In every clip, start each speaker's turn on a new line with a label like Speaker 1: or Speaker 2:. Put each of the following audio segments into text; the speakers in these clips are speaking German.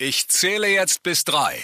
Speaker 1: Ich zähle jetzt bis drei.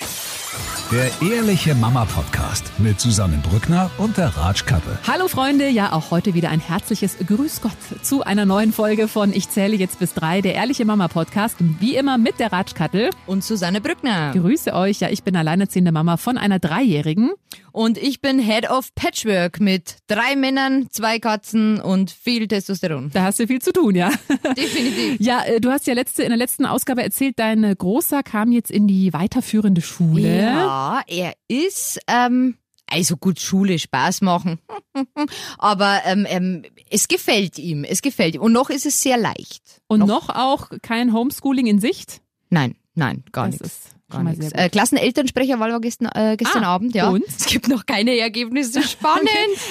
Speaker 2: Der Ehrliche Mama Podcast mit Susanne Brückner und der Ratsch Kattel.
Speaker 3: Hallo Freunde, ja auch heute wieder ein herzliches Grüß Gott zu einer neuen Folge von Ich zähle jetzt bis drei, der Ehrliche Mama Podcast. Wie immer mit der Ratsch Kattel.
Speaker 4: Und Susanne Brückner.
Speaker 3: Grüße euch, ja ich bin alleinerziehende Mama von einer Dreijährigen.
Speaker 4: Und ich bin Head of Patchwork mit drei Männern, zwei Katzen und viel Testosteron.
Speaker 3: Da hast du viel zu tun, ja.
Speaker 4: Definitiv.
Speaker 3: Ja, äh, du hast ja letzte, in der letzten Ausgabe erzählt, dein Großer kam jetzt in die weiterführende Schule.
Speaker 4: Ja, er ist, ähm, also gut, Schule, Spaß machen. Aber ähm, ähm, es gefällt ihm, es gefällt ihm. Und noch ist es sehr leicht.
Speaker 3: Und noch, auch kein Homeschooling in Sicht?
Speaker 4: Nein, nein, gar
Speaker 3: Das
Speaker 4: nichts. Gar nichts. Äh, Klassenelternsprecherwahl war gestern, äh, gestern
Speaker 3: Ah,
Speaker 4: Abend, ja.
Speaker 3: und?
Speaker 4: Es gibt noch keine Ergebnisse. Spannend.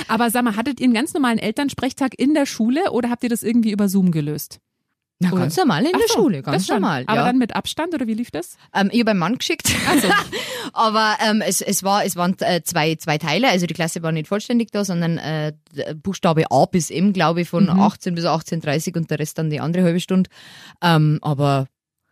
Speaker 3: Aber sag mal, hattet ihr einen ganz normalen Elternsprechtag in der Schule oder habt ihr das irgendwie über Zoom gelöst?
Speaker 4: Na,
Speaker 3: Oder-
Speaker 4: ganz normal in
Speaker 3: Ach
Speaker 4: der
Speaker 3: so,
Speaker 4: Schule, ganz normal.
Speaker 3: Aber
Speaker 4: ja.
Speaker 3: dann mit Abstand oder wie lief das?
Speaker 4: Ähm, ich habe einen Mann geschickt.
Speaker 3: Also,
Speaker 4: Aber ähm, es, es, war, es waren äh, zwei, zwei Teile, also die Klasse war nicht vollständig da, sondern äh, Buchstabe A bis M, glaube ich, von 18 bis 18.30 und der Rest dann die andere halbe Stunde. Ähm, aber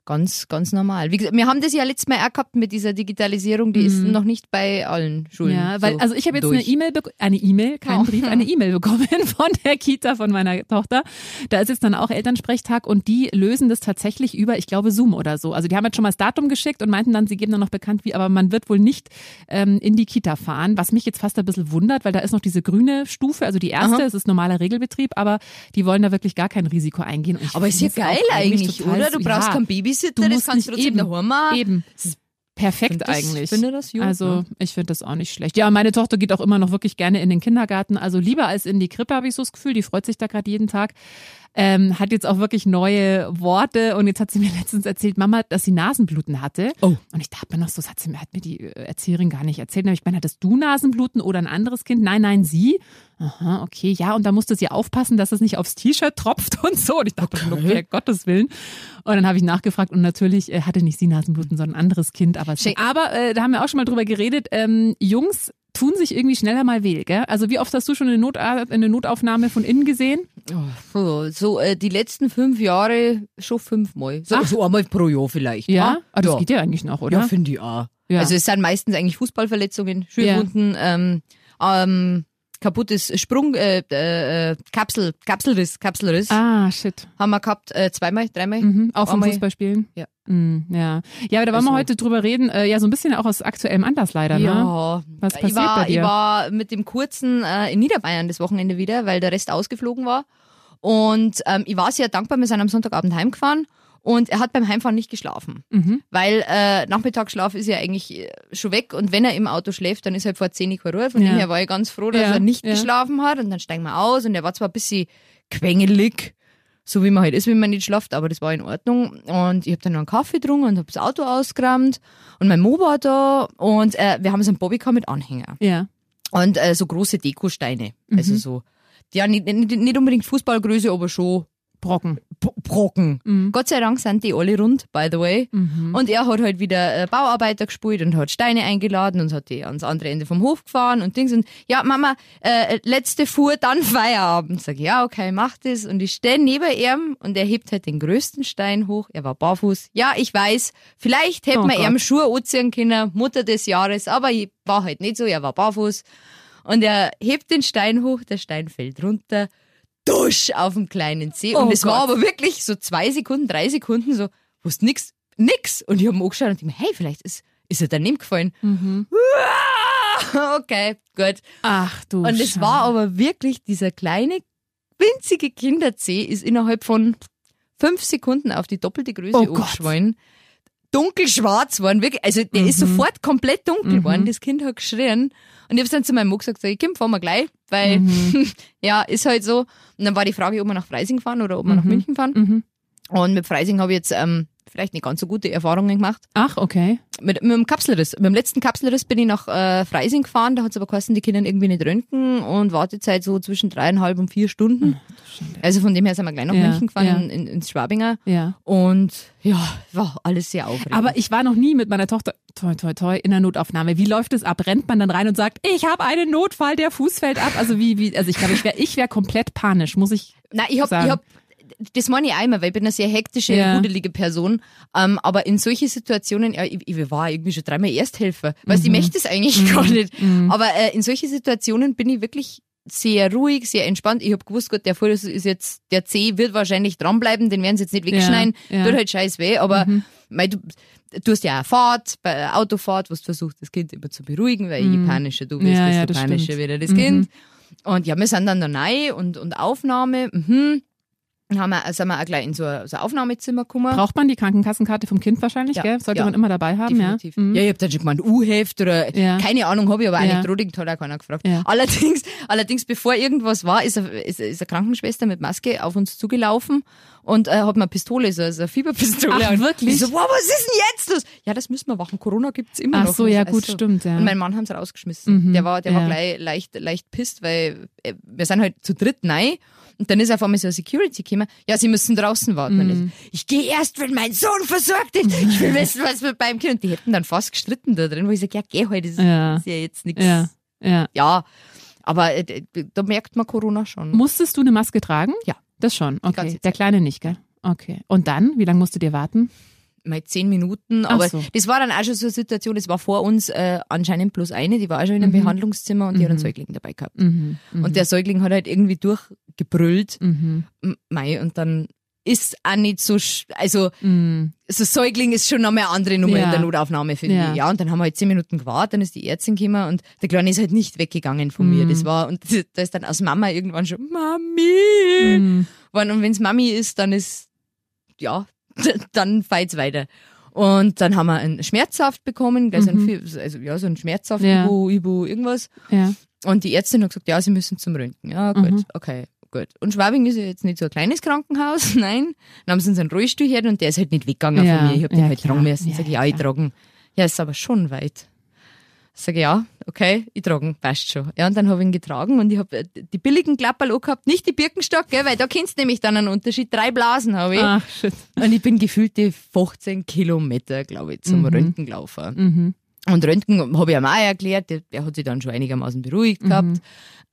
Speaker 4: ganz, ganz normal. Wie gesagt, wir haben das ja letztes Mal auch gehabt mit dieser Digitalisierung, die ist noch nicht bei allen Schulen.
Speaker 3: ja, weil
Speaker 4: so
Speaker 3: also ich habe jetzt
Speaker 4: durch.
Speaker 3: eine E-Mail, eine E-Mail, keinen
Speaker 4: Oh.
Speaker 3: Brief, eine E-Mail bekommen von der Kita von meiner Tochter. Da ist jetzt dann auch Elternsprechtag und die lösen das tatsächlich über, ich glaube Zoom oder so. Also die haben jetzt schon mal das Datum geschickt und meinten dann, sie geben dann noch bekannt wie, aber man wird wohl nicht ähm, in die Kita fahren, was mich jetzt fast ein bisschen wundert, weil da ist noch diese grüne Stufe, also die erste,
Speaker 4: Aha.
Speaker 3: es ist normaler Regelbetrieb, aber die wollen da wirklich gar kein Risiko eingehen.
Speaker 4: Aber ist ja geil eigentlich,
Speaker 3: total-
Speaker 4: oder? Du brauchst
Speaker 3: ja,
Speaker 4: keinen Babysitter, das
Speaker 3: musst
Speaker 4: kannst du trotzdem
Speaker 3: eben,
Speaker 4: daheim machen.
Speaker 3: Eben. Perfekt
Speaker 4: find das-
Speaker 3: eigentlich.
Speaker 4: finde das gut,
Speaker 3: also
Speaker 4: ne?
Speaker 3: ich finde das auch nicht schlecht. Ja, meine Tochter geht auch immer noch wirklich gerne in den Kindergarten. Also lieber als in die Krippe habe ich so das Gefühl. Die freut sich da gerade jeden Tag. Ähm, hat jetzt auch wirklich neue Worte und jetzt hat sie mir letztens erzählt, Mama, dass sie Nasenbluten hatte.
Speaker 4: Oh.
Speaker 3: Und ich dachte mir noch so, das hat, sie, mir- hat mir die äh, Erzieherin gar nicht erzählt. Nämlich, ich meine, hattest du Nasenbluten oder ein anderes Kind? Nein, nein, sie. Aha, okay, ja. Und da musste sie aufpassen, dass es nicht aufs T-Shirt tropft und so. Und ich dachte, okay, okay Gottes Willen. Und dann habe ich nachgefragt und natürlich äh, hatte nicht sie Nasenbluten, sondern ein anderes Kind. Aber,
Speaker 4: Schick.
Speaker 3: aber äh, da haben wir auch schon mal drüber geredet. Ähm, Jungs tun sich irgendwie schneller mal weh, gell? Also wie oft hast du schon eine, Not eine Notaufnahme von innen gesehen?
Speaker 4: Oh, so äh, die letzten fünf Jahre schon fünfmal. So,
Speaker 3: Ach.
Speaker 4: so einmal pro Jahr vielleicht.
Speaker 3: Ja,
Speaker 4: Ah,
Speaker 3: Ah, das
Speaker 4: ja.
Speaker 3: geht ja eigentlich noch, oder?
Speaker 4: Ja, finde ich auch.
Speaker 3: Ja.
Speaker 4: Also es sind meistens eigentlich Fußballverletzungen, Schürfwunden, ähm, ähm, kaputtes Sprung, äh, äh, Kapsel, Kapselriss, Kapselriss.
Speaker 3: ah, shit.
Speaker 4: Haben wir gehabt, äh, zweimal, dreimal.
Speaker 3: Mhm, auch vom Fußballspielen?
Speaker 4: Ja.
Speaker 3: Mhm, ja. Ja, aber da wollen wir
Speaker 4: Also-
Speaker 3: heute drüber reden. Äh, ja, so ein bisschen auch aus aktuellem Anlass leider, ne?
Speaker 4: Ja,
Speaker 3: Was
Speaker 4: ich
Speaker 3: passiert
Speaker 4: war,
Speaker 3: bei dir?
Speaker 4: Ich war mit dem kurzen äh, in Niederbayern das Wochenende wieder, weil der Rest ausgeflogen war. Und ähm, ich war sehr dankbar, wir sind am Sonntagabend heimgefahren und er hat beim Heimfahren nicht geschlafen.
Speaker 3: Mhm.
Speaker 4: Weil äh, Nachmittagsschlaf ist ja eigentlich äh, schon weg und wenn er im Auto schläft, dann ist halt vor 10 Uhr Ruhe. Von
Speaker 3: Ja.
Speaker 4: dem her war ich ganz froh, dass
Speaker 3: Ja,
Speaker 4: er nicht
Speaker 3: ja.
Speaker 4: geschlafen hat und dann steigen wir aus und er war zwar ein bisschen quengelig, so wie man halt ist, wenn man nicht schlaft, aber das war in Ordnung. Und ich habe dann noch einen Kaffee getrunken und habe das Auto ausgerammt und mein Mo war da und äh, wir haben so einen Bobbycar mit Anhänger
Speaker 3: Ja.
Speaker 4: und äh, so große Dekosteine. Also so, ja, nicht, nicht, nicht unbedingt Fußballgröße, aber schon
Speaker 3: Brocken.
Speaker 4: Brocken.
Speaker 3: Mhm.
Speaker 4: Gott sei Dank sind die alle rund, by the way.
Speaker 3: Mhm.
Speaker 4: Und er hat halt wieder äh, Bauarbeiter gespielt und hat Steine eingeladen und hat die ans andere Ende vom Hof gefahren und Dings. Und ja, Mama, äh, letzte Fuhr, dann Feierabend. Sag ich, ja, okay, mach das. Und ich stehe neben ihm und er hebt halt den größten Stein hoch. Er war barfuß. Ja, ich weiß, vielleicht hätte
Speaker 3: Oh
Speaker 4: man
Speaker 3: Gott.
Speaker 4: ihm Schuhe anziehen können, Mutter des Jahres, aber ich war halt nicht so, er war barfuß. Und er hebt den Stein hoch, der Stein fällt runter, dusch auf dem kleinen See. Und
Speaker 3: Oh
Speaker 4: es war
Speaker 3: Gott.
Speaker 4: aber wirklich so zwei Sekunden, drei Sekunden so, wusste nix, nix. Und ich habe mir angeschaut und dachte mir, hey, vielleicht ist, ist er daneben gefallen.
Speaker 3: Mhm.
Speaker 4: Okay, gut.
Speaker 3: Ach du
Speaker 4: Und es war aber wirklich dieser kleine, winzige Kinderzeh ist innerhalb von fünf Sekunden auf die doppelte Größe
Speaker 3: Oh
Speaker 4: umgeschwollen. Dunkelschwarz waren wirklich, also der ist
Speaker 3: Mhm.
Speaker 4: sofort komplett dunkel
Speaker 3: Mhm.
Speaker 4: geworden. Das Kind hat geschrien. Und ich habe dann zu meinem Mo gesagt, sag ich, komm, fahren wir gleich, weil,
Speaker 3: Mhm.
Speaker 4: ja, ist halt so. Und dann war die Frage, ob wir nach Freising fahren oder ob wir nach
Speaker 3: Mhm.
Speaker 4: München fahren.
Speaker 3: Mhm.
Speaker 4: Und mit Freising habe ich jetzt ähm, vielleicht nicht ganz so gute Erfahrungen gemacht.
Speaker 3: Ach, okay.
Speaker 4: Mit, mit dem Kapselriss. Mit dem letzten Kapselriss bin ich nach äh, Freising gefahren, da hat es aber geheißen, die Kinder irgendwie nicht röntgen und Wartezeit so zwischen dreieinhalb und vier Stunden. Also von dem her sind wir gleich nach
Speaker 3: Ja,
Speaker 4: München gefahren,
Speaker 3: ja.
Speaker 4: in, ins Schwabinger.
Speaker 3: Ja.
Speaker 4: Und ja, war alles sehr aufregend.
Speaker 3: Aber ich war noch nie mit meiner Tochter, toi, toi, toi, in der Notaufnahme. Wie läuft es ab? Rennt man dann rein und sagt, ich habe einen Notfall, der Fuß fällt ab? Also wie, wie, also ich glaube, ich wäre ich wär komplett panisch, muss ich
Speaker 4: Nein, ich hab,
Speaker 3: sagen.
Speaker 4: ich hab, das meine ich einmal, weil ich bin eine sehr hektische,
Speaker 3: Ja.
Speaker 4: rudelige Person. Ähm, aber in solche Situationen, ja, ich, ich war irgendwie schon dreimal Ersthelfer. Weißt, ich möchte es eigentlich gar nicht. Aber äh, in solche Situationen bin ich wirklich sehr ruhig, sehr entspannt. Ich habe gewusst, Gott, der Fuß ist jetzt, der C wird wahrscheinlich dranbleiben, den werden sie jetzt nicht wegschneiden.
Speaker 3: ja.
Speaker 4: Tut halt scheiß weh, aber mei, du, du hast ja auch Fahrt, bei Autofahrt, wo du versuchst, das Kind immer zu beruhigen, weil je panischer du bist,
Speaker 3: Ja, ja,
Speaker 4: desto
Speaker 3: das
Speaker 4: panischer
Speaker 3: stimmt.
Speaker 4: wird das Kind. Und ja, wir sind dann da rein und, und Aufnahme, mhm. Dann haben wir, sind wir auch gleich in so ein, so ein Aufnahmezimmer gekommen.
Speaker 3: Braucht man die Krankenkassenkarte vom Kind wahrscheinlich,
Speaker 4: Ja,
Speaker 3: gell? Sollte
Speaker 4: ja.
Speaker 3: man immer dabei haben,
Speaker 4: Definitiv.
Speaker 3: ja? Mhm.
Speaker 4: Ja, ich hab dann schon gemeint, U-Heft oder
Speaker 3: Ja.
Speaker 4: keine Ahnung, habe ich aber auch
Speaker 3: Ja.
Speaker 4: nicht Roding, hat auch keiner gefragt. Allerdings, allerdings, bevor irgendwas war, ist eine, ist, ist eine Krankenschwester mit Maske auf uns zugelaufen und äh, hat mir eine Pistole, so, so eine Fieberpistole.
Speaker 3: Ach, wirklich?
Speaker 4: Ich so, wow, was ist denn jetzt los? Ja, das müssen wir machen. Corona gibt's immer
Speaker 3: Ach
Speaker 4: noch.
Speaker 3: so, ja,
Speaker 4: Also,
Speaker 3: gut, stimmt, ja.
Speaker 4: Und mein Mann haben's rausgeschmissen.
Speaker 3: Mhm,
Speaker 4: der war, der war
Speaker 3: ja.
Speaker 4: gleich leicht, leicht pisst, weil äh, wir sind halt zu dritt nein. Und dann ist auf einmal so eine Security gekommen. Ja, sie müssen draußen warten.
Speaker 3: Mhm.
Speaker 4: ich, ich gehe erst, wenn mein Sohn versorgt ist. Ich will wissen, was mit meinem Kind. Und die hätten dann fast gestritten da drin, wo ich sage, ja, geh heute, das
Speaker 3: Ja.
Speaker 4: ist ja jetzt nichts.
Speaker 3: Ja, ja.
Speaker 4: Ja, aber äh, da merkt man Corona schon.
Speaker 3: Musstest du eine Maske tragen?
Speaker 4: Ja.
Speaker 3: Das schon, okay. Der. Kleine nicht, gell? Okay. Und dann? Wie lange musstet ihr warten?
Speaker 4: mal zehn Minuten, aber
Speaker 3: so.
Speaker 4: das war dann auch schon so eine Situation, das war vor uns äh, anscheinend bloß eine, die war auch schon in einem Behandlungszimmer und die hat einen Säugling dabei gehabt.
Speaker 3: Mhm. Mhm.
Speaker 4: Und der Säugling hat halt irgendwie durchgebrüllt,
Speaker 3: Mhm.
Speaker 4: Mei, und dann ist auch nicht so, sch- also
Speaker 3: Mhm.
Speaker 4: so Säugling ist schon noch mal eine andere Nummer
Speaker 3: Ja.
Speaker 4: in der Notaufnahme, finde
Speaker 3: Ja.
Speaker 4: ich. Ja, und dann haben wir halt zehn Minuten gewartet, dann ist die Ärztin gekommen und der Kleine ist halt nicht weggegangen von mir.
Speaker 3: Mhm.
Speaker 4: Das war, und da ist dann aus Mama irgendwann schon, Mami!
Speaker 3: Mhm.
Speaker 4: Wann- Und wenn's Mami ist, dann ist, ja, dann feit's weiter. Und dann haben wir einen Schmerzsaft bekommen, gleich so ein, also, ja, so ein Schmerzsaft,
Speaker 3: Mhm. Ja.
Speaker 4: Ibu, Ibu, irgendwas.
Speaker 3: Ja.
Speaker 4: Und die Ärztin hat gesagt, ja, sie müssen zum Röntgen. Ja, gut,
Speaker 3: Mhm.
Speaker 4: okay, gut. Und Schwabing ist ja jetzt nicht so ein kleines Krankenhaus, nein. Dann haben sie uns einen Rollstuhl her und der ist halt nicht weggegangen
Speaker 3: Ja,
Speaker 4: von mir. Ich hab den
Speaker 3: ja,
Speaker 4: halt tragen müssen.
Speaker 3: Ja,
Speaker 4: Sag ich,
Speaker 3: ja,
Speaker 4: ich tragen. Ja, ist aber schon weit. Sag ich, ja, okay, ich tragen, passt schon. Ja, und dann habe ich ihn getragen und ich habe die billigen Klapperl gehabt, nicht die Birkenstock, gell, weil da kennst du nämlich dann einen Unterschied. Drei Blasen habe ich.
Speaker 3: Ach, shit.
Speaker 4: Und ich bin gefühlte 15 Kilometer, glaube ich, zum Röntgen gelaufen.
Speaker 3: Mhm.
Speaker 4: Und Röntgen habe ich ihm auch erklärt, der, der hat sich dann schon einigermaßen beruhigt gehabt.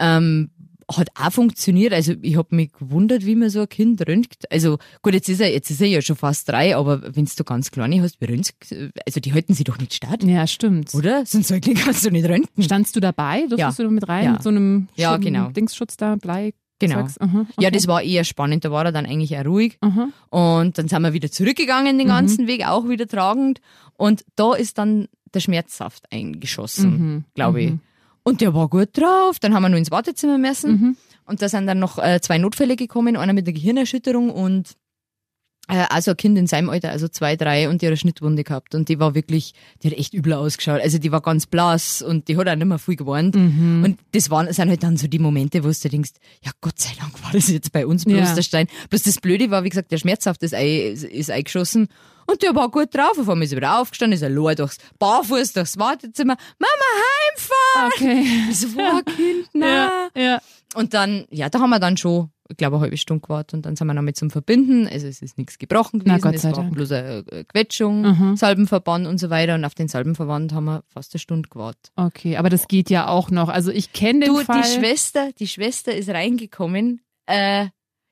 Speaker 4: Ähm, hat auch funktioniert. Also ich habe mich gewundert, wie man so ein Kind röntgt. Also gut, jetzt ist er, jetzt ist er ja schon fast drei, aber wenn du ganz kleine hast, wie röntgt, also die halten sie doch nicht statt,
Speaker 3: Ja, stimmt.
Speaker 4: oder? So ein Säugling kannst du nicht röntgen.
Speaker 3: Standst du dabei? Durftest
Speaker 4: Ja.
Speaker 3: du da mit rein?
Speaker 4: Ja.
Speaker 3: Mit so einem
Speaker 4: Ja, genau.
Speaker 3: Dingsschutz da, Blei?
Speaker 4: Genau.
Speaker 3: Aha, okay.
Speaker 4: Ja, das war eher spannend, da war er dann eigentlich auch ruhig.
Speaker 3: Aha.
Speaker 4: Und dann sind wir wieder zurückgegangen den ganzen Weg, auch wieder tragend. Und da ist dann der Schmerzsaft eingeschossen,
Speaker 3: Mhm.
Speaker 4: glaube ich.
Speaker 3: Mhm.
Speaker 4: Und der war gut drauf. Dann haben wir nur ins Wartezimmer müssen.
Speaker 3: Mhm.
Speaker 4: Und da sind dann noch äh, zwei Notfälle gekommen, einer mit einer Gehirnerschütterung und also ein Kind in seinem Alter, also zwei, drei, und die hat eine Schnittwunde gehabt. Und die war wirklich, die hat echt übel ausgeschaut. Also die war ganz blass und die hat auch nicht mehr viel gewarnt.
Speaker 3: Mhm.
Speaker 4: Und das waren, sind halt dann so die Momente, wo du denkst, ja Gott sei Dank war das jetzt bei uns bloß
Speaker 3: Ja.
Speaker 4: der Stein. Bloß das Blöde war, wie gesagt, der Schmerzhaft ist, ei- ist, eingeschossen. Und der war gut drauf. Auf einmal ist er wieder aufgestanden, ist er allein durchs, barfuß durchs Wartezimmer. Mama, heimfahren!
Speaker 3: Okay.
Speaker 4: So, wow, Kind, nein.
Speaker 3: Ja, ja.
Speaker 4: Und dann, ja, da haben wir dann schon, ich glaube, eine halbe Stunde gewartet und dann sind wir noch mit zum Verbinden. Also es ist nichts gebrochen
Speaker 3: Na,
Speaker 4: gewesen,
Speaker 3: Gott
Speaker 4: es war
Speaker 3: Dank.
Speaker 4: bloß eine äh, Quetschung,
Speaker 3: Mhm.
Speaker 4: Salbenverband und so weiter. Und auf den Salbenverband haben wir fast eine Stunde gewartet.
Speaker 3: Okay, aber das geht ja auch noch. Also ich kenne den
Speaker 4: Du,
Speaker 3: Fall.
Speaker 4: die Schwester, die Schwester ist reingekommen. Äh,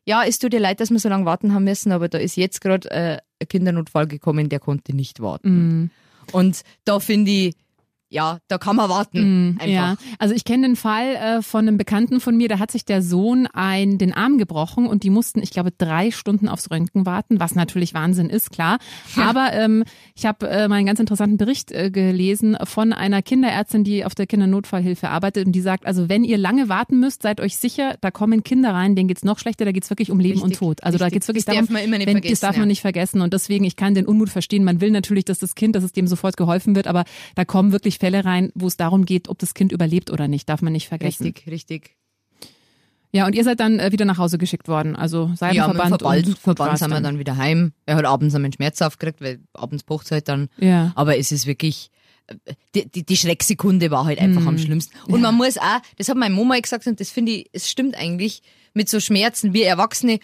Speaker 4: ja, es tut dir leid, dass wir so lange warten haben müssen, aber da ist jetzt gerade äh, ein Kindernotfall gekommen, der konnte nicht warten.
Speaker 3: Mhm.
Speaker 4: Und da finde ich, ja, da kann man warten.
Speaker 3: Mm. Ja, also ich kenne den Fall äh, von einem Bekannten von mir, da hat sich der Sohn ein, den Arm gebrochen und die mussten, ich glaube, drei Stunden aufs Röntgen warten, was natürlich Wahnsinn ist, klar. Aber ähm, ich habe äh, mal einen ganz interessanten Bericht äh, gelesen von einer Kinderärztin, die auf der Kindernotfallhilfe arbeitet und die sagt, also wenn ihr lange warten müsst, seid euch sicher, da kommen Kinder rein, denen geht's noch schlechter, da geht's wirklich um Leben
Speaker 4: Richtig,
Speaker 3: und Tod. Also da
Speaker 4: richtig.
Speaker 3: geht's wirklich
Speaker 4: Das
Speaker 3: darum,
Speaker 4: darf man immer nicht
Speaker 3: wenn, das
Speaker 4: vergessen,
Speaker 3: darf man
Speaker 4: ja.
Speaker 3: nicht vergessen und deswegen, ich kann den Unmut verstehen, man will natürlich, dass das Kind, dass es dem sofort geholfen wird, aber da kommen wirklich Fälle rein, wo es darum geht, ob das Kind überlebt oder nicht, darf man nicht vergessen.
Speaker 4: Richtig, richtig.
Speaker 3: Ja, und ihr seid dann äh, wieder nach Hause geschickt worden, also
Speaker 4: Ja,
Speaker 3: Seidenverband
Speaker 4: Verband,
Speaker 3: und
Speaker 4: Verband sind wir dann wieder heim. Er hat abends einen Schmerzhaft gekriegt, weil abends pocht's halt dann.
Speaker 3: Ja.
Speaker 4: Aber es ist wirklich, die, die, die Schrecksekunde war halt einfach am schlimmsten. Und man muss auch, das hat meine Mama gesagt und das finde ich, es stimmt eigentlich, mit so Schmerzen wie Erwachsene,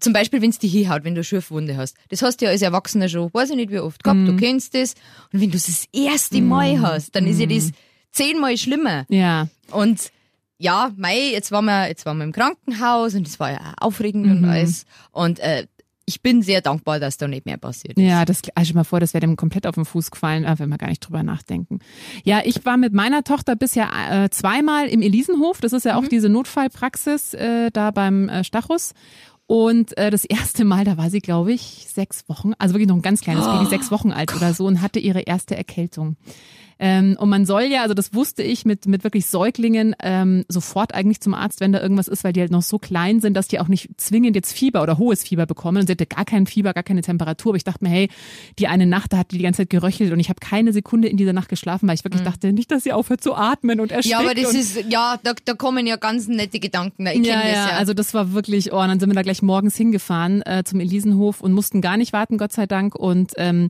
Speaker 4: zum Beispiel, wenn es dich hinhaut, wenn du eine Schürfwunde hast. Das hast du ja als Erwachsener schon, weiß ich nicht wie oft gehabt, du kennst das. Und wenn du es das erste Mal hast, dann ist ja das zehnmal schlimmer.
Speaker 3: Ja.
Speaker 4: Und ja, Mai, jetzt waren wir, jetzt waren wir im Krankenhaus und es war ja aufregend
Speaker 3: Mhm.
Speaker 4: und alles. Und äh, ich bin sehr dankbar, dass da nicht mehr passiert ist.
Speaker 3: Ja, das also mal vor, das wäre dem komplett auf den Fuß gefallen, äh, wenn wir gar nicht drüber nachdenken. Ja, ich war mit meiner Tochter bisher äh, zweimal im Elisenhof. Das ist ja auch
Speaker 4: Mhm.
Speaker 3: diese Notfallpraxis äh, da beim äh, Stachus. Und äh, das erste Mal, da war sie, glaube ich, sechs Wochen, also wirklich noch ein ganz kleines Baby, sechs Wochen alt oder so und hatte ihre erste Erkältung. Ähm, und man soll ja, also das wusste ich mit, mit wirklich Säuglingen, ähm, sofort eigentlich zum Arzt, wenn da irgendwas ist, weil die halt noch so klein sind, dass die auch nicht zwingend jetzt Fieber oder hohes Fieber bekommen. Und sie hatte gar kein Fieber, gar keine Temperatur. Aber ich dachte mir, hey, die eine Nacht, da hat die die ganze Zeit geröchelt und ich habe keine Sekunde in dieser Nacht geschlafen, weil ich wirklich dachte, nicht, dass sie aufhört zu atmen und erstickt.
Speaker 4: Mhm. Ja, aber das ist, ja, da, da kommen ja ganz nette Gedanken. da. Ich
Speaker 3: ja,
Speaker 4: das
Speaker 3: ja,
Speaker 4: ja.
Speaker 3: also das war wirklich, oh, und dann sind wir da gleich morgens hingefahren äh, zum Elisenhof und mussten gar nicht warten, Gott sei Dank. Und ähm,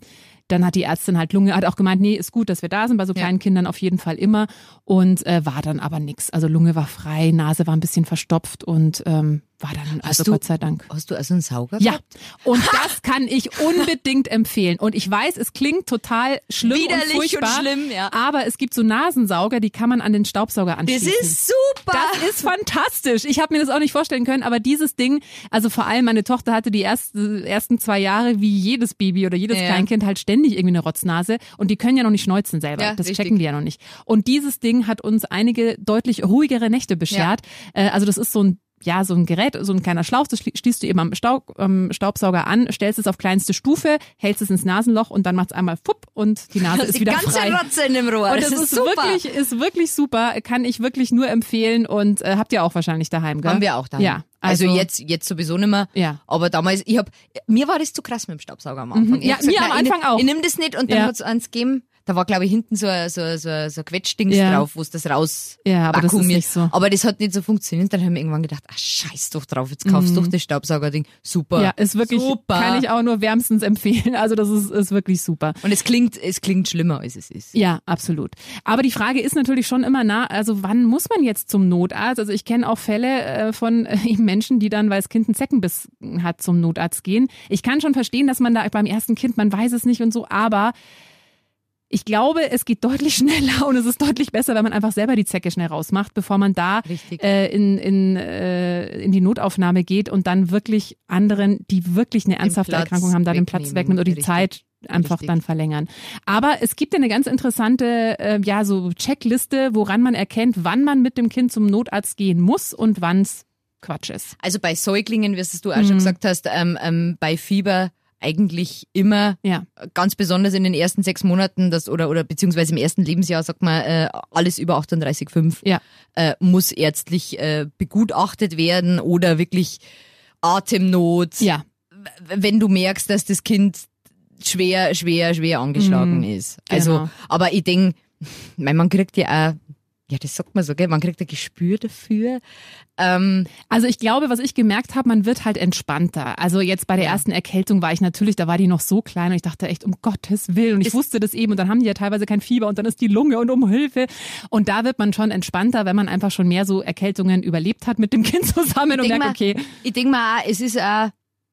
Speaker 3: dann hat die Ärztin halt Lunge, hat auch gemeint, nee, ist gut, dass wir da sind, bei so
Speaker 4: Ja.
Speaker 3: kleinen Kindern auf jeden Fall immer. Und äh, war dann aber nix. Also Lunge war frei, Nase war ein bisschen verstopft und ähm, war dann, also
Speaker 4: du-
Speaker 3: Gott sei Dank.
Speaker 4: Hast du also einen Sauger?
Speaker 3: Ja, und das kann ich unbedingt empfehlen. Und ich weiß, es klingt total schlimm
Speaker 4: Widerlich
Speaker 3: und
Speaker 4: und
Speaker 3: furchtbar,
Speaker 4: schlimm, ja.
Speaker 3: aber es gibt so Nasensauger, die kann man an den Staubsauger
Speaker 4: Das
Speaker 3: anschließen.
Speaker 4: ist super!
Speaker 3: Das ist fantastisch. Ich habe mir das auch nicht vorstellen können, aber dieses Ding, also vor allem meine Tochter hatte die erste, ersten zwei Jahre wie jedes Baby oder jedes
Speaker 4: Ja.
Speaker 3: Kleinkind halt ständig irgendwie eine Rotznase und die können ja noch nicht schneuzen selber.
Speaker 4: Ja,
Speaker 3: das
Speaker 4: richtig.
Speaker 3: checken die ja noch nicht. Und dieses Ding hat uns einige deutlich ruhigere Nächte beschert. Äh, also das ist so ein ja, so ein Gerät, so ein kleiner Schlauch, das schli- schließt du eben am Staub, ähm, Staubsauger an, stellst es auf kleinste Stufe, hältst es ins Nasenloch und dann macht's einmal fupp und die Nase ist
Speaker 4: die
Speaker 3: wieder
Speaker 4: ganze
Speaker 3: frei.
Speaker 4: Rotze in dem Rohr.
Speaker 3: Und das, ist, wirklich, ist wirklich super, kann ich wirklich nur empfehlen und äh, habt ihr auch wahrscheinlich daheim, gell?
Speaker 4: Haben wir auch da.
Speaker 3: Ja,
Speaker 4: Also,
Speaker 3: also,
Speaker 4: jetzt, jetzt sowieso nicht mehr.
Speaker 3: Ja.
Speaker 4: Aber damals, ich hab, mir war das zu krass mit dem Staubsauger am Anfang.
Speaker 3: Mhm. Ja,
Speaker 4: hab gesagt,
Speaker 3: mir am
Speaker 4: nein, ich,
Speaker 3: Anfang auch.
Speaker 4: Ich nimm das nicht und dann
Speaker 3: Ja.
Speaker 4: hat's eins gegeben. Da war, glaube ich, hinten so ein, so, so, so ein Quetschdings
Speaker 3: Ja.
Speaker 4: drauf, wo es das raus
Speaker 3: Ja, aber das ist nicht so.
Speaker 4: Aber das hat nicht so funktioniert. Dann haben wir irgendwann gedacht, ah, scheiß doch drauf, jetzt kaufst du doch das Staubsaugerding. Super.
Speaker 3: Mhm. Ja, ist wirklich,
Speaker 4: super.
Speaker 3: kann ich auch nur wärmstens empfehlen. Also das ist, ist wirklich super.
Speaker 4: Und es klingt, es klingt schlimmer, als es ist.
Speaker 3: Ja, absolut. Aber die Frage ist natürlich schon immer nah, also wann muss man jetzt zum Notarzt? Also ich kenne auch Fälle äh, von äh, Menschen, die dann, weil das Kind einen Zeckenbiss hat, zum Notarzt gehen. Ich kann schon verstehen, dass man da beim ersten Kind, man weiß es nicht und so, aber ich glaube, es geht deutlich schneller und es ist deutlich besser, wenn man einfach selber die Zecke schnell rausmacht, bevor man da äh, in, in, äh, in die Notaufnahme geht und dann wirklich anderen, die wirklich eine ernsthafte Erkrankung haben, da den Platz wegnimmt oder die
Speaker 4: Richtig.
Speaker 3: Zeit einfach
Speaker 4: Richtig.
Speaker 3: dann verlängern. Aber es gibt ja eine ganz interessante, äh, ja, so Checkliste, woran man erkennt, wann man mit dem Kind zum Notarzt gehen muss und wann es Quatsch ist.
Speaker 4: Also bei Säuglingen, wie es du auch
Speaker 3: Mhm.
Speaker 4: schon gesagt hast, ähm, ähm, bei Fieber eigentlich immer
Speaker 3: Ja.
Speaker 4: ganz besonders in den ersten sechs Monaten, das oder oder beziehungsweise im ersten Lebensjahr, sagt man, äh, alles über 38,5
Speaker 3: Ja.
Speaker 4: äh, muss ärztlich äh, begutachtet werden oder wirklich Atemnot.
Speaker 3: Ja.
Speaker 4: Wenn du merkst, dass das Kind schwer, schwer, schwer angeschlagen ist. Also,
Speaker 3: genau.
Speaker 4: aber ich denk, mein, man kriegt ja auch, ja, das sagt man so, gell, man kriegt ein Gespür dafür. Ähm,
Speaker 3: Also ich glaube, was ich gemerkt habe, man wird halt entspannter. Also jetzt bei der
Speaker 4: Ja.
Speaker 3: ersten Erkältung war ich natürlich, da war die noch so klein und ich dachte echt, um Gottes Willen. Und ich
Speaker 4: Es-
Speaker 3: wusste das eben und dann haben die ja teilweise kein Fieber und dann ist die Lunge und um Hilfe. Und da wird man schon entspannter, wenn man einfach schon mehr so Erkältungen überlebt hat mit dem Kind zusammen und merkt,
Speaker 4: mal,
Speaker 3: okay,
Speaker 4: Ich denke mal auch, es ist auch,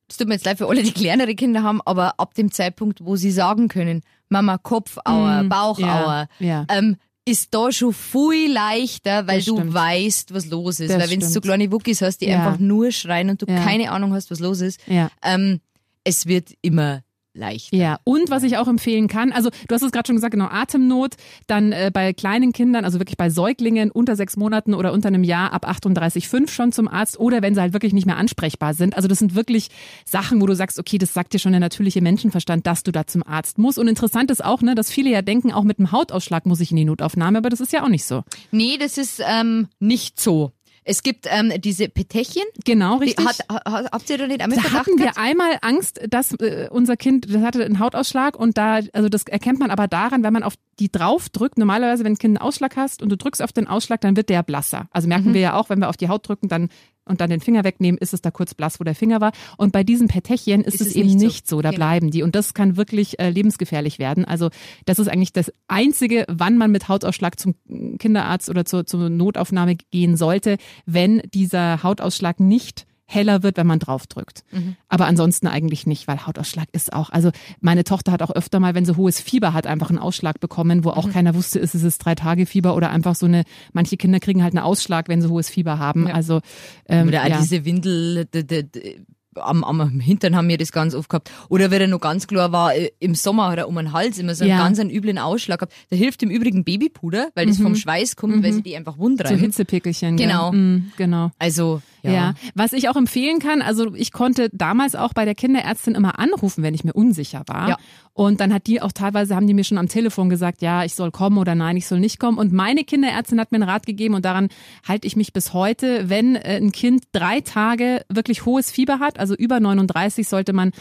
Speaker 4: es tut mir jetzt leid für alle, die kleinere Kinder haben, aber ab dem Zeitpunkt, wo sie sagen können, Mama, Kopfauer,
Speaker 3: Mm,
Speaker 4: Bauchauer,
Speaker 3: ja, ja.
Speaker 4: ähm, ist da schon viel leichter, weil
Speaker 3: Das
Speaker 4: du
Speaker 3: stimmt.
Speaker 4: weißt, was los ist.
Speaker 3: Das
Speaker 4: weil wenn du so kleine Wuckis hast, die
Speaker 3: Ja.
Speaker 4: einfach nur schreien und du
Speaker 3: Ja.
Speaker 4: keine Ahnung hast, was los ist,
Speaker 3: ja.
Speaker 4: ähm, es wird immer leichter.
Speaker 3: Ja, und was ich auch empfehlen kann, also du hast es gerade schon gesagt, genau, Atemnot, dann äh, bei kleinen Kindern, also wirklich bei Säuglingen unter sechs Monaten oder unter einem Jahr ab 38,5 schon zum Arzt oder wenn sie halt wirklich nicht mehr ansprechbar sind. Also das sind wirklich Sachen, wo du sagst, okay, das sagt dir schon der natürliche Menschenverstand, dass du da zum Arzt musst. Und interessant ist auch, ne, dass viele ja denken, auch mit einem Hautausschlag muss ich in die Notaufnahme, aber das ist ja auch nicht so.
Speaker 4: Nee, das ist ähm, nicht so. Es gibt ähm, diese Petechien.
Speaker 3: Genau, richtig.
Speaker 4: hat, ha, habt ihr da nicht einmal
Speaker 3: Da hatten wir einmal Angst, dass äh, unser Kind, das hatte einen Hautausschlag und da, also das erkennt man aber daran, wenn man auf die drauf drückt. Normalerweise, wenn ein Kind einen Ausschlag hast und du drückst auf den Ausschlag, dann wird der blasser. Also merken wir ja auch, wenn wir auf die Haut drücken, dann und dann den Finger wegnehmen, ist es da kurz blass, wo der Finger war. Und bei diesen Petechien ist,
Speaker 4: Ist
Speaker 3: es,
Speaker 4: es
Speaker 3: eben
Speaker 4: nicht so.
Speaker 3: nicht so. Da
Speaker 4: Genau.
Speaker 3: bleiben die. Und das kann wirklich äh, lebensgefährlich werden. Also das ist eigentlich das Einzige, wann man mit Hautausschlag zum Kinderarzt oder zur, zur Notaufnahme gehen sollte, wenn dieser Hautausschlag nicht heller wird, wenn man draufdrückt.
Speaker 4: Mhm.
Speaker 3: Aber ansonsten eigentlich nicht, weil Hautausschlag ist auch, also meine Tochter hat auch öfter mal, wenn sie hohes Fieber hat, einfach einen Ausschlag bekommen, wo
Speaker 4: Mhm.
Speaker 3: auch keiner wusste, ist es ist drei Tage Fieber oder einfach so eine, manche Kinder kriegen halt einen Ausschlag, wenn sie hohes Fieber haben. Also ähm,
Speaker 4: Oder
Speaker 3: ja.
Speaker 4: diese Windel, d, d, d, am, am Hintern haben wir das ganz oft gehabt. Oder wenn er noch ganz klar war, äh, im Sommer hat er um den Hals immer so einen
Speaker 3: Ja.
Speaker 4: ganz einen üblen Ausschlag gehabt. Da hilft im Übrigen Babypuder, weil das vom Schweiß kommt, weil sie die einfach wund
Speaker 3: Mhm. so. Hitzepickelchen.
Speaker 4: Genau.
Speaker 3: Mm, genau.
Speaker 4: Also,
Speaker 3: Ja.
Speaker 4: ja.
Speaker 3: was ich auch empfehlen kann, also ich konnte damals auch bei der Kinderärztin immer anrufen, wenn ich mir unsicher war.
Speaker 4: Ja.
Speaker 3: Und dann hat die auch teilweise, haben die mir schon am Telefon gesagt, ja, ich soll kommen oder nein, ich soll nicht kommen. Und meine Kinderärztin hat mir einen Rat gegeben und daran halte ich mich bis heute. Wenn äh, ein Kind drei Tage wirklich hohes Fieber hat, also über 39, sollte man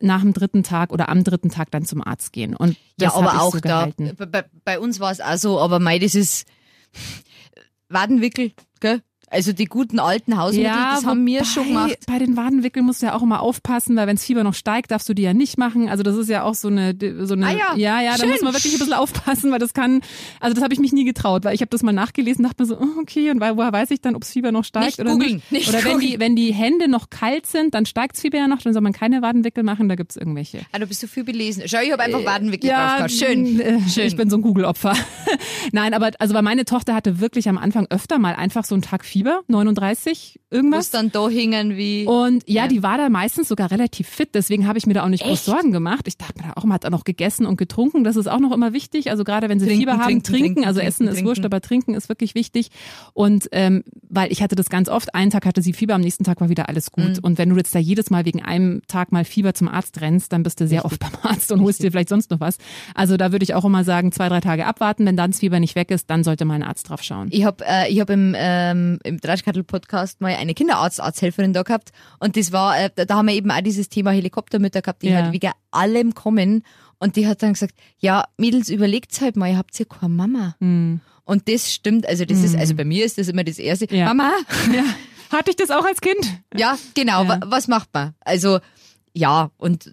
Speaker 3: nach dem dritten Tag oder am dritten Tag dann zum Arzt gehen. Und
Speaker 4: Ja,
Speaker 3: das hab
Speaker 4: aber
Speaker 3: ich
Speaker 4: auch
Speaker 3: so
Speaker 4: da, bei- bei uns war es auch so, aber mei, das ist Wadenwickel, gell? Also die guten alten Hausmittel, das haben wir schon gemacht.
Speaker 3: Bei den Wadenwickeln musst du ja auch immer aufpassen, weil wenn das Fieber noch steigt, darfst du die ja nicht machen. Also das ist ja auch so eine, so eine
Speaker 4: Ah ja,
Speaker 3: ja, ja, da muss man wirklich ein bisschen aufpassen, weil das kann, also das habe ich mich nie getraut, weil ich habe das mal nachgelesen, dachte mir so, oh, okay, und woher weiß ich dann, ob das Fieber noch steigt
Speaker 4: Nicht
Speaker 3: oder
Speaker 4: googeln,
Speaker 3: nicht?
Speaker 4: nicht
Speaker 3: oder wenn die, wenn die Hände noch kalt sind, dann steigt das Fieber ja noch, dann soll man keine Wadenwickel machen, da gibt's irgendwelche.
Speaker 4: Ah, du bist so viel belesen. Schau, ich habe einfach Wadenwickel drauf gehabt.
Speaker 3: äh,
Speaker 4: Schön. Schön.
Speaker 3: Ich bin so ein Google-Opfer. Nein, aber also weil meine Tochter hatte wirklich am Anfang öfter mal einfach so einen Tag Fieber, 39,
Speaker 4: muss
Speaker 3: irgendwas.
Speaker 4: dann da hingen wie.
Speaker 3: Und ja,
Speaker 4: Ja.
Speaker 3: die war da meistens sogar relativ fit, deswegen habe ich mir da auch nicht groß
Speaker 4: Echt?
Speaker 3: Sorgen gemacht. Ich dachte mir da auch, man hat auch noch gegessen und getrunken, das ist auch noch immer wichtig. Also gerade wenn sie
Speaker 4: Trinken,
Speaker 3: Fieber haben,
Speaker 4: trinken,
Speaker 3: trinken, also Essen ist wurscht, aber trinken ist wirklich wichtig. Und ähm, weil ich hatte das ganz oft, einen Tag hatte sie Fieber, am nächsten Tag war wieder alles gut.
Speaker 4: Mhm.
Speaker 3: Und wenn du jetzt da jedes Mal wegen einem Tag mal Fieber zum Arzt rennst, dann bist du sehr oft beim Arzt und holst dir vielleicht sonst noch was. Also da würde ich auch immer sagen, zwei, drei Tage abwarten. Wenn dann das Fieber nicht weg ist, dann sollte mal ein Arzt drauf schauen.
Speaker 4: Ich habe äh, ich hab im, ähm, im Dreischkattel-Podcast mal eine Kinderarzt-Arzthelferin da gehabt und das war, äh, da haben wir eben auch dieses Thema Helikoptermütter gehabt, die
Speaker 3: Ja.
Speaker 4: halt wegen allem kommen und die hat dann gesagt, ja, Mädels, überlegt's halt mal, ihr habt ja keine Mama.
Speaker 3: Hm.
Speaker 4: Und das stimmt, also das ist, also bei mir ist das immer das Erste,
Speaker 3: Ja.
Speaker 4: Mama,
Speaker 3: Ja. Hatte ich das auch als Kind?
Speaker 4: ja, genau,
Speaker 3: Ja.
Speaker 4: wa- was macht man? Also, ja, und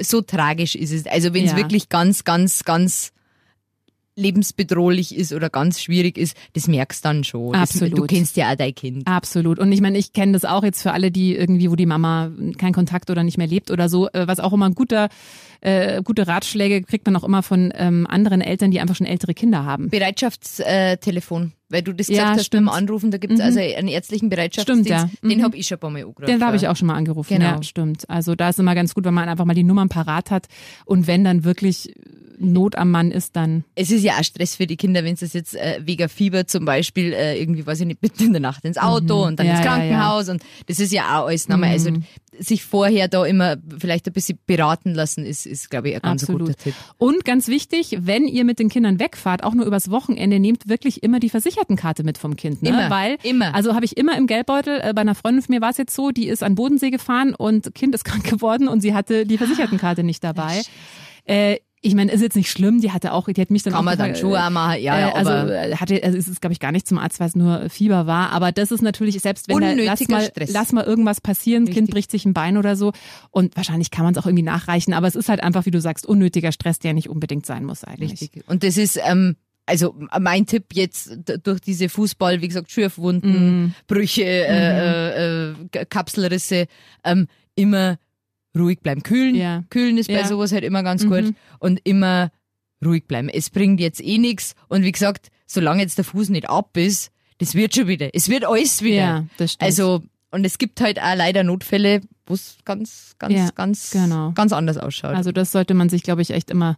Speaker 4: so tragisch ist es. Also wenn es wirklich ganz, ganz, ganz lebensbedrohlich ist oder ganz schwierig ist, das merkst dann schon. Das,
Speaker 3: Absolut.
Speaker 4: du kennst ja auch dein Kind.
Speaker 3: Absolut. Und ich meine, ich kenne das auch jetzt für alle, die irgendwie, wo die Mama keinen Kontakt oder nicht mehr lebt oder so, äh, was auch immer ein guter, äh, gute Ratschläge kriegt man auch immer von ähm, anderen Eltern, die einfach schon ältere Kinder haben.
Speaker 4: Bereitschaftstelefon, weil du das
Speaker 3: Ja,
Speaker 4: gesagt hast
Speaker 3: stimmt.
Speaker 4: beim Anrufen, da gibt's also einen ärztlichen Bereitschaftsdienst.
Speaker 3: Stimmt, ja.
Speaker 4: Den
Speaker 3: Mhm.
Speaker 4: hab ich schon ein paar Mal angerufen.
Speaker 3: Den habe ich auch schon mal angerufen.
Speaker 4: Genau.
Speaker 3: Ja, stimmt. Also da ist immer ganz gut, wenn man einfach mal die Nummern parat hat und wenn dann wirklich Not am Mann ist, dann
Speaker 4: Es ist ja auch Stress für die Kinder, wenn sie es jetzt äh, wegen Fieber zum Beispiel äh, irgendwie, weiß ich nicht, mitten in der Nacht ins Auto und dann
Speaker 3: Mhm. Ja,
Speaker 4: ins
Speaker 3: ja, Mhm.
Speaker 4: Krankenhaus und das ist ja auch alles nochmal, also sich vorher da immer vielleicht ein bisschen beraten lassen, ist, ist glaube ich, ein ganz
Speaker 3: Absolut.
Speaker 4: guter Tipp.
Speaker 3: Und ganz wichtig, wenn ihr mit den Kindern wegfahrt, auch nur übers Wochenende, nehmt wirklich immer die Versichertenkarte mit vom Kind. Ne?
Speaker 4: Immer,
Speaker 3: Weil,
Speaker 4: immer.
Speaker 3: Also habe ich immer im Geldbeutel, äh, bei einer Freundin von mir war es jetzt so, die ist an Bodensee gefahren und Kind ist krank geworden und sie hatte die Versichertenkarte nicht dabei. Äh, ich meine, ist jetzt nicht schlimm, die hatte auch, die hat mich dann
Speaker 4: Kann
Speaker 3: auch
Speaker 4: man dann schon
Speaker 3: äh,
Speaker 4: ja, ja,
Speaker 3: also äh, hatte, also es ist glaube ich gar nicht zum Arzt, weil es nur Fieber war, aber das ist natürlich selbst wenn da, lass mal
Speaker 4: Stress.
Speaker 3: lass mal irgendwas passieren, Kind
Speaker 4: Richtig.
Speaker 3: bricht sich ein Bein oder so und wahrscheinlich kann man es auch irgendwie nachreichen, aber es ist halt einfach, wie du sagst, unnötiger Stress, der nicht unbedingt sein muss eigentlich.
Speaker 4: Richtig. Und das ist, ähm, also mein Tipp jetzt durch diese Fußball, wie gesagt, Schürfwunden,
Speaker 3: Mhm.
Speaker 4: Brüche, äh, äh, äh, Kapselrisse, ähm, immer ruhig bleiben. Kühlen,
Speaker 3: Ja.
Speaker 4: kühlen ist bei
Speaker 3: Ja.
Speaker 4: sowas halt immer ganz
Speaker 3: Mhm.
Speaker 4: gut und immer ruhig bleiben. Es bringt jetzt eh nichts und wie gesagt, solange jetzt der Fuß nicht ab ist, das wird schon wieder. Es wird alles wieder.
Speaker 3: Ja, das stimmt.
Speaker 4: Also und es gibt halt auch leider Notfälle, wo es ganz, ganz,
Speaker 3: Ja,
Speaker 4: ganz,
Speaker 3: genau.
Speaker 4: ganz anders ausschaut.
Speaker 3: Also das sollte man sich, glaube ich, echt immer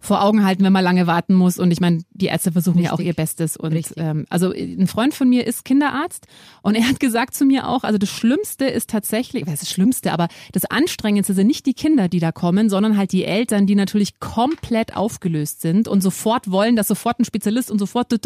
Speaker 3: vor Augen halten, wenn man lange warten muss. Und ich meine, die Ärzte versuchen ja auch
Speaker 4: Richtig.
Speaker 3: ihr Bestes. Und
Speaker 4: Richtig.
Speaker 3: ähm, also ein Freund von mir ist Kinderarzt und er hat gesagt zu mir auch, also das Schlimmste ist tatsächlich, was ist das Schlimmste, aber das Anstrengendste sind nicht die Kinder, die da kommen, sondern halt die Eltern, die natürlich komplett aufgelöst sind und sofort wollen, dass sofort ein Spezialist und sofort und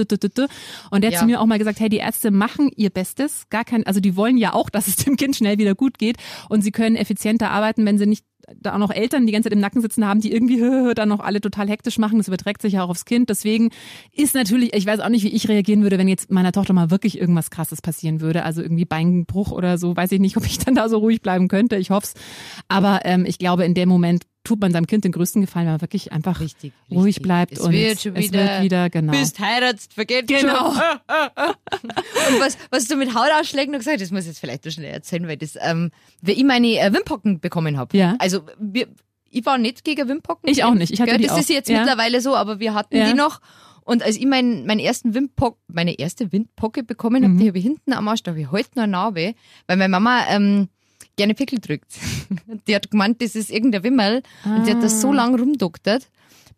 Speaker 3: der hat
Speaker 4: Ja.
Speaker 3: zu mir auch mal gesagt, hey, die Ärzte machen ihr Bestes, gar kein, also die wollen ja auch, dass es dem Kind schnell wieder gut geht und sie können effizienter arbeiten, wenn sie nicht da auch noch Eltern die ganze Zeit im Nacken sitzen haben, die irgendwie dann noch alle total hektisch machen. Das überträgt sich ja auch aufs Kind. Deswegen ist natürlich, ich weiß auch nicht, wie ich reagieren würde, wenn jetzt meiner Tochter mal wirklich irgendwas Krasses passieren würde. Also irgendwie Beinbruch oder so. Weiß ich nicht, ob ich dann da so ruhig bleiben könnte. Ich hoff's. Aber ähm, ich glaube, in dem Moment tut man seinem Kind den größten Gefallen, wenn man wirklich einfach
Speaker 4: Richtig,
Speaker 3: ruhig
Speaker 4: richtig.
Speaker 3: bleibt
Speaker 4: Es
Speaker 3: und
Speaker 4: wird schon
Speaker 3: es
Speaker 4: wieder-
Speaker 3: wird wieder, genau.
Speaker 4: Bist heiratst, vergeht
Speaker 3: Genau.
Speaker 4: schon. Und was, was du mit Hautausschlägen noch gesagt hast, das muss ich jetzt vielleicht noch schnell erzählen, weil das, ähm, wie ich meine äh, Wimpocken bekommen habe.
Speaker 3: Ja.
Speaker 4: Also wir, ich war nicht gegen Wimpocken.
Speaker 3: Ich auch nicht. Ich hatte
Speaker 4: Gell,
Speaker 3: die
Speaker 4: das
Speaker 3: auch.
Speaker 4: ist jetzt
Speaker 3: Ja.
Speaker 4: mittlerweile so, aber wir hatten
Speaker 3: Ja.
Speaker 4: die noch. Und als ich meinen meinen ersten Wimpock, meine erste Windpocke bekommen habe,
Speaker 3: Mhm.
Speaker 4: die habe ich hinten am Arsch, da habe ich heute noch eine Narbe, weil meine Mama ähm, gerne Pickel drückt. die hat gemeint, das ist irgendein Wimmel und sie hat das so lang rumdoktert,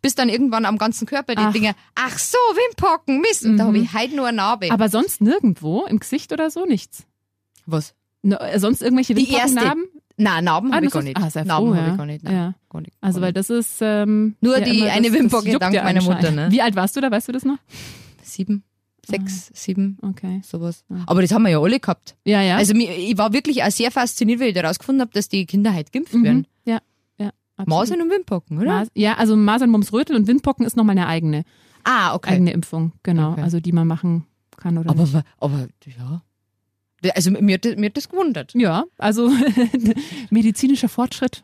Speaker 4: bis dann irgendwann am ganzen Körper die
Speaker 3: Ah. Ach. Mhm.
Speaker 4: Dinge, ach so, Wimpocken, Mist. Und da habe ich heute nur eine Narbe.
Speaker 3: Aber sonst nirgendwo, im Gesicht oder so, nichts.
Speaker 4: was?
Speaker 3: Ne, äh, sonst irgendwelche
Speaker 4: Die erste.
Speaker 3: Windpockennarben?
Speaker 4: Nein, Narben
Speaker 3: Ah,
Speaker 4: habe ich gar nicht.
Speaker 3: ah, sei
Speaker 4: Narben
Speaker 3: froh,
Speaker 4: habe
Speaker 3: ja.
Speaker 4: ich gar nicht. Nein,
Speaker 3: Ja.
Speaker 4: Gar nicht.
Speaker 3: Also, weil das ist. Ähm,
Speaker 4: Nur
Speaker 3: ja,
Speaker 4: die
Speaker 3: immer,
Speaker 4: eine
Speaker 3: juckt
Speaker 4: dank
Speaker 3: ja
Speaker 4: meiner. Mutter, ne?
Speaker 3: Wie alt warst du da? Weißt du das noch?
Speaker 4: Sieben, sechs,
Speaker 3: Ah.
Speaker 4: sieben,
Speaker 3: Okay.
Speaker 4: sowas. Aber das haben wir ja alle gehabt.
Speaker 3: Ja, ja.
Speaker 4: Also mir, ich war wirklich auch sehr fasziniert, weil ich da rausgefunden habe, dass die Kinder halt geimpft
Speaker 3: mhm.
Speaker 4: werden.
Speaker 3: Ja, ja. absolut.
Speaker 4: Masern und Wimpocken, oder?
Speaker 3: Mas ja, also Masern, Mumps, Rötel und Windpocken ist nochmal eine eigene,
Speaker 4: ah, okay.
Speaker 3: eigene Impfung, genau.
Speaker 4: Okay.
Speaker 3: Also die man machen kann oder
Speaker 4: aber,
Speaker 3: nicht.
Speaker 4: aber, ja. Also mir, mir hat das gewundert.
Speaker 3: Ja, also medizinischer Fortschritt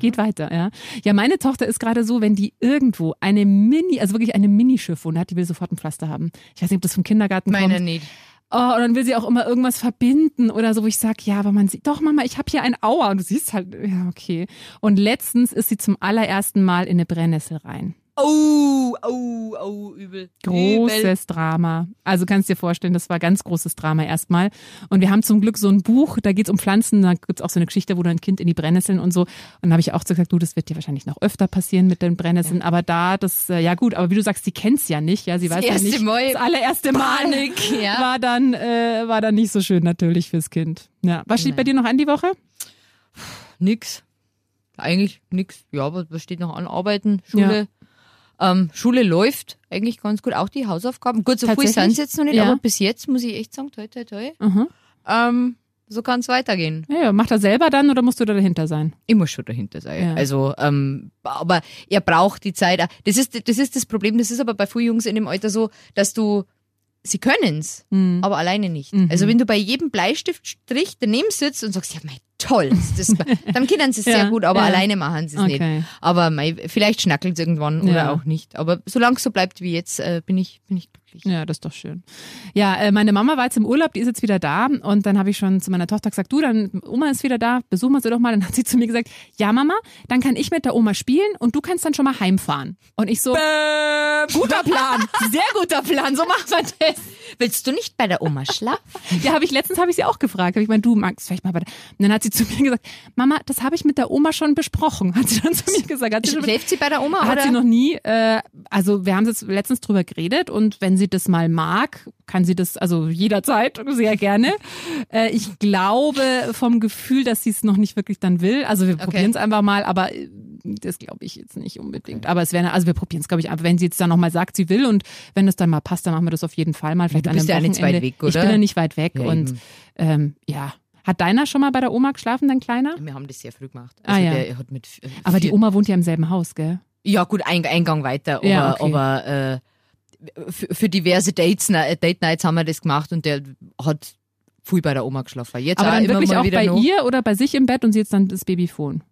Speaker 3: geht weiter, ja. Ja, meine Tochter ist gerade so, wenn die irgendwo eine Mini, also wirklich eine Minischiffwunde hat, die will sofort ein Pflaster haben. Ich weiß nicht, ob das vom Kindergarten
Speaker 4: Meine
Speaker 3: kommt.
Speaker 4: nicht.
Speaker 3: Oh, und dann will sie auch immer irgendwas verbinden oder so, wo ich sage, ja, aber man sieht, doch Mama, ich habe hier ein Aua. Und du siehst halt, ja, okay. Und letztens ist sie zum allerersten Mal in eine Brennnessel rein.
Speaker 4: Oh, oh, oh, übel. Übel.
Speaker 3: Großes Drama. Also kannst dir vorstellen, das war ganz großes Drama erstmal. Und wir haben zum Glück so ein Buch, da geht's um Pflanzen, da gibt's auch so eine Geschichte, wo dann ein Kind in die Brennnesseln und so. Und da habe ich auch so gesagt, du, das wird dir wahrscheinlich noch öfter passieren mit den Brennnesseln. Aber da, das, äh, ja gut, aber wie du sagst, sie kennt's ja nicht, ja, sie weiß ja nicht.
Speaker 4: Mal
Speaker 3: das allererste Mal
Speaker 4: Panik, ja.
Speaker 3: war dann, äh, war dann nicht so schön natürlich fürs Kind. Ja. Was steht bei dir noch an die Woche?
Speaker 4: Nix. Eigentlich nix. Ja, aber was steht noch an? Arbeiten, Schule. Ähm, Schule läuft eigentlich ganz gut. Auch die Hausaufgaben. Gut, so
Speaker 3: Tatsächlich?
Speaker 4: sind es jetzt noch nicht,
Speaker 3: Ja.
Speaker 4: aber bis jetzt muss ich echt sagen, toi, toi, toi.
Speaker 3: Mhm.
Speaker 4: Ähm, so kann es weitergehen.
Speaker 3: Ja, ja, macht er selber dann oder musst du da dahinter sein?
Speaker 4: Ich muss schon dahinter sein.
Speaker 3: Ja.
Speaker 4: Also, ähm, aber er braucht die Zeit. Das ist, das ist das Problem. Das ist aber bei vielen Jungs in dem Alter so, dass du, sie können's,
Speaker 3: Mhm.
Speaker 4: aber alleine nicht.
Speaker 3: Mhm.
Speaker 4: Also wenn du bei jedem Bleistiftstrich daneben sitzt und sagst, ja, mein toll, das, dann können sie es
Speaker 3: Ja,
Speaker 4: sehr gut, aber
Speaker 3: ja.
Speaker 4: alleine machen sie es nicht.
Speaker 3: Okay.
Speaker 4: Aber mei, vielleicht schnackelt es irgendwann oder
Speaker 3: Ja.
Speaker 4: auch nicht. Aber solange es so bleibt wie jetzt, äh, bin ich, bin ich glücklich.
Speaker 3: Ja, das ist doch schön. Ja, äh, meine Mama war jetzt im Urlaub, die ist jetzt wieder da und dann habe ich schon zu meiner Tochter gesagt, du, dann Oma ist wieder da, besuchen wir sie doch mal. Dann hat sie zu mir gesagt, ja Mama, dann kann ich mit der Oma spielen und du kannst dann schon mal heimfahren. Und ich so, guter Plan, sehr guter Plan, so machen wir das.
Speaker 4: Willst du nicht bei der Oma schlafen?
Speaker 3: Ja, habe ich letztens habe ich sie auch gefragt. Hab ich meint, du magst vielleicht mal bei der. Und dann hat sie zu mir gesagt, Mama, das habe ich mit der Oma schon besprochen. Hat sie dann zu mir gesagt. Hat sie,
Speaker 4: Schläft sie bei der Oma
Speaker 3: hat
Speaker 4: oder?
Speaker 3: sie noch nie. Äh, also wir haben jetzt letztens drüber geredet und wenn sie das mal mag, kann sie das also jederzeit sehr gerne. Äh, ich glaube vom Gefühl, dass sie es noch nicht wirklich dann will. Also wir
Speaker 4: Okay.
Speaker 3: probieren es einfach mal, aber äh, das glaube ich jetzt nicht unbedingt. Aber es wäre, also wir probieren es, glaube ich, einfach, wenn sie jetzt dann nochmal sagt, sie will und wenn es dann mal passt, dann machen wir das auf jeden Fall mal. Vielleicht
Speaker 4: du bist ja nicht weit weg,
Speaker 3: Ich
Speaker 4: oder?
Speaker 3: bin ja nicht weit weg
Speaker 4: Ja,
Speaker 3: und ähm, ja. Hat deiner schon mal bei der Oma geschlafen, dein Kleiner?
Speaker 4: Wir haben das sehr früh gemacht.
Speaker 3: Ah,
Speaker 4: Also
Speaker 3: ja.
Speaker 4: der hat mit äh,
Speaker 3: Aber die Oma wohnt ja im selben Haus, gell?
Speaker 4: Ja, gut, ein, ein Gang weiter, aber,
Speaker 3: Ja, okay.
Speaker 4: aber äh, für, für diverse Dates, äh, Date Nights haben wir das gemacht und der hat viel bei der Oma geschlafen. Jetzt
Speaker 3: Aber
Speaker 4: auch
Speaker 3: dann wirklich auch bei
Speaker 4: noch.
Speaker 3: ihr oder bei sich im Bett und sie jetzt dann das Babyphone?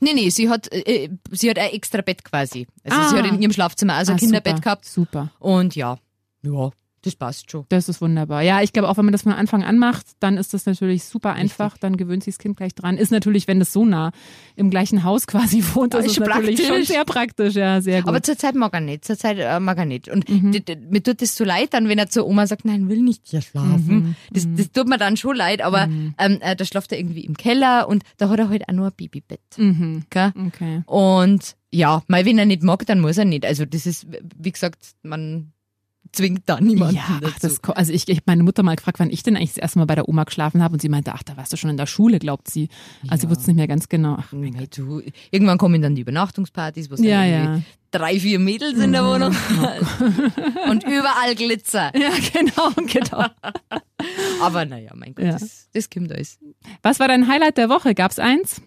Speaker 4: Nee, nee, sie hat, äh, sie hat ein extra Bett quasi. Also
Speaker 3: Ah.
Speaker 4: sie hat in ihrem Schlafzimmer also ein
Speaker 3: Ah,
Speaker 4: Kinderbett
Speaker 3: super,
Speaker 4: gehabt
Speaker 3: Super.
Speaker 4: und ja, ja, das passt schon.
Speaker 3: Das ist wunderbar. Ja, ich glaube auch, wenn man das von Anfang an macht, dann ist das natürlich super einfach. Dann gewöhnt sich das Kind gleich dran. Ist natürlich, wenn das so nah im gleichen Haus quasi wohnt, das ist
Speaker 4: ist
Speaker 3: natürlich schon sehr praktisch. Ja, sehr gut.
Speaker 4: Aber zurzeit mag er nicht, zurzeit äh, mag er nicht. Und
Speaker 3: Mhm.
Speaker 4: mir tut das so leid dann, wenn er zur Oma sagt, nein, will nicht hier schlafen.
Speaker 3: Mhm.
Speaker 4: Das, das tut mir dann schon leid, aber ähm, äh, da schlaft er irgendwie im Keller und da hat er halt auch nur ein Babybett.
Speaker 3: mhm. Okay.
Speaker 4: Und ja, mal wenn er nicht mag, dann muss er nicht. Also das ist, wie gesagt, man zwingt da niemanden
Speaker 3: Ja, ach,
Speaker 4: dazu.
Speaker 3: das, also ich, ich habe meine Mutter mal gefragt, wann ich denn eigentlich das erste Mal bei der Oma geschlafen habe und sie meinte, ach, da warst du schon in der Schule, glaubt sie. Also sie wusste es nicht mehr ganz genau. Ach,
Speaker 4: Hey, du, irgendwann kommen dann die Übernachtungspartys, wo es
Speaker 3: Ja, ja.
Speaker 4: drei, vier Mädels in der Wohnung und überall Glitzer.
Speaker 3: ja, genau, genau.
Speaker 4: Aber naja, mein Gott,
Speaker 3: Ja.
Speaker 4: das, das kommt alles.
Speaker 3: Was war dein Highlight der Woche? Gab's eins?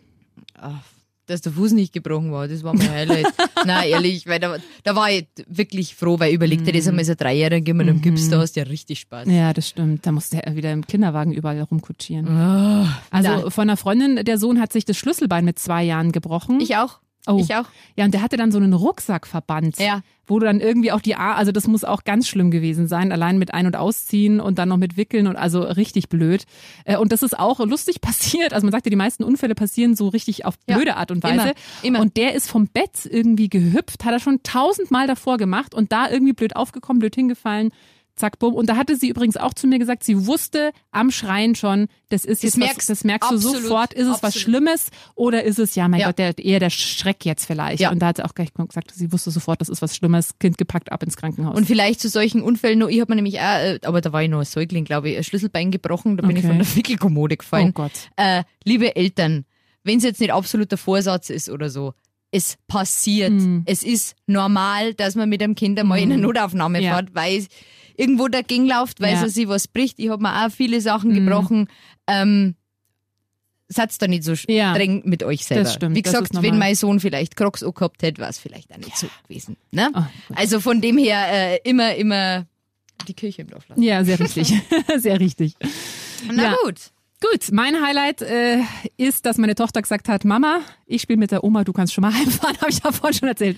Speaker 4: Ach, dass der Fuß nicht gebrochen war, das war mein Highlight. Nein, ehrlich, weil da, da war ich wirklich froh, weil überleg dir das einmal so Dreijähriger mit einem Gips, da hast du ja richtig Spaß.
Speaker 3: Ja, das stimmt. Da musste er wieder im Kinderwagen überall rumkutschieren.
Speaker 4: Ah,
Speaker 3: Also
Speaker 4: na,
Speaker 3: von einer Freundin, der Sohn hat sich das Schlüsselbein mit zwei Jahren gebrochen.
Speaker 4: ich auch.
Speaker 3: Oh.
Speaker 4: Ich auch.
Speaker 3: Ja, und der hatte dann so einen Rucksackverband.
Speaker 4: Ja.
Speaker 3: Wo du dann irgendwie auch die, A also das muss auch ganz schlimm gewesen sein, allein mit Ein- und Ausziehen und dann noch mit Wickeln und also richtig blöd. Äh, Und das ist auch lustig passiert. Also man sagt ja, die meisten Unfälle passieren so richtig auf
Speaker 4: Ja,
Speaker 3: blöde Art und Weise.
Speaker 4: immer, immer.
Speaker 3: Und der ist vom Bett irgendwie gehüpft, hat er schon tausendmal davor gemacht und da irgendwie blöd aufgekommen, blöd hingefallen. Zack, bumm. Und da hatte sie übrigens auch zu mir gesagt, sie wusste am Schreien schon, das ist jetzt
Speaker 4: merkst
Speaker 3: was, das merkst du
Speaker 4: absolut,
Speaker 3: sofort, ist es was
Speaker 4: absolut.
Speaker 3: Schlimmes oder ist es, ja, mein
Speaker 4: Ja.
Speaker 3: Gott, der, eher der Schreck jetzt vielleicht.
Speaker 4: Ja.
Speaker 3: Und da hat sie auch gleich gesagt, sie wusste sofort, das ist was Schlimmes, Kind gepackt ab ins Krankenhaus.
Speaker 4: Und vielleicht zu solchen Unfällen noch, ich habe mir nämlich auch, äh, aber da war ich noch ein Säugling, glaube ich, ein Schlüsselbein gebrochen, da bin ich
Speaker 3: Okay.
Speaker 4: von der Wickelkommode gefallen.
Speaker 3: Oh Gott.
Speaker 4: Äh, liebe Eltern, wenn es jetzt nicht absoluter Vorsatz ist oder so, es passiert.
Speaker 3: Mhm.
Speaker 4: Es ist normal, dass man mit einem Kind einmal in eine Notaufnahme
Speaker 3: Ja.
Speaker 4: fährt, weil irgendwo dagegen läuft, weil
Speaker 3: Ja. Mhm.
Speaker 4: sich was bricht. Ich habe mir auch viele Sachen gebrochen. Ähm, Seid da nicht so
Speaker 3: Ja.
Speaker 4: streng mit euch selber.
Speaker 3: Stimmt,
Speaker 4: Wie gesagt, wenn mein Sohn vielleicht Crocs gehabt hätte, war es vielleicht auch nicht so gewesen. Ne?
Speaker 3: Oh,
Speaker 4: also von dem her äh, immer, immer die Kirche im Dorf lassen.
Speaker 3: Ja, sehr richtig. sehr richtig.
Speaker 4: Na
Speaker 3: Ja.
Speaker 4: gut.
Speaker 3: Gut, mein Highlight äh, ist, dass meine Tochter gesagt hat, Mama, ich spiele mit der Oma, du kannst schon mal heimfahren, habe ich ja vorhin schon erzählt.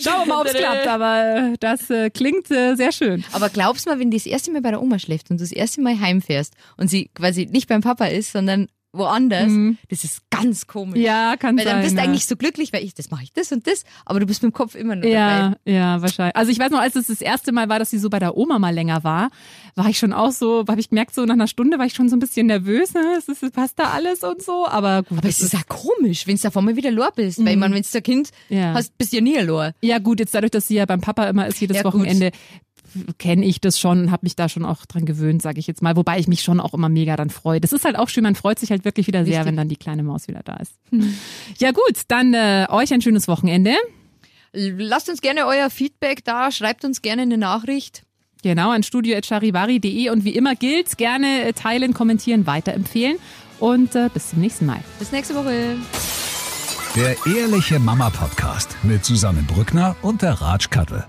Speaker 3: Schauen wir mal, ob es klappt, aber äh, das äh, klingt äh, sehr schön.
Speaker 4: Aber glaubst mal, wenn die das erste Mal bei der Oma schläft und du das erste Mal heimfährst und sie quasi nicht beim Papa ist, sondern woanders, das ist ganz komisch.
Speaker 3: Mhm. Ja, kann
Speaker 4: Weil dann
Speaker 3: sein.
Speaker 4: bist du
Speaker 3: ja.
Speaker 4: eigentlich so glücklich, weil ich, das mache ich das und das, aber du bist mit dem Kopf immer noch dabei.
Speaker 3: Ja, ja, wahrscheinlich. Also ich weiß noch, als es das erste Mal war, dass sie so bei der Oma mal länger war, war ich schon auch so, habe ich gemerkt, so nach einer Stunde war ich schon so ein bisschen nervös, ne? es ist, passt da alles und so, aber gut.
Speaker 4: Aber es ist ja komisch, wenn du auf einmal wieder Lor bist, weil ich meine, wenn du ein Kind
Speaker 3: Mhm. Ja.
Speaker 4: hast, bist du ja nie Lor.
Speaker 3: Ja gut, jetzt dadurch, dass sie ja beim Papa immer ist, jedes
Speaker 4: Ja, gut.
Speaker 3: Kenne ich das schon und habe mich da schon auch dran gewöhnt, sage ich jetzt mal. Wobei ich mich schon auch immer mega dann freue. Das ist halt auch schön, man freut sich halt wirklich wieder sehr,
Speaker 4: Richtig.
Speaker 3: wenn dann die kleine Maus wieder da ist. Ja gut, dann äh, euch ein schönes Wochenende.
Speaker 4: Lasst uns gerne euer Feedback da, schreibt uns gerne eine Nachricht.
Speaker 3: Genau, an studio.charivari.de und wie immer gilt, gerne äh, teilen, kommentieren, weiterempfehlen und äh, bis zum nächsten Mal.
Speaker 4: Bis nächste Woche.
Speaker 2: Der Ehrliche Mama Podcast mit Susanne Brückner und der Kattel.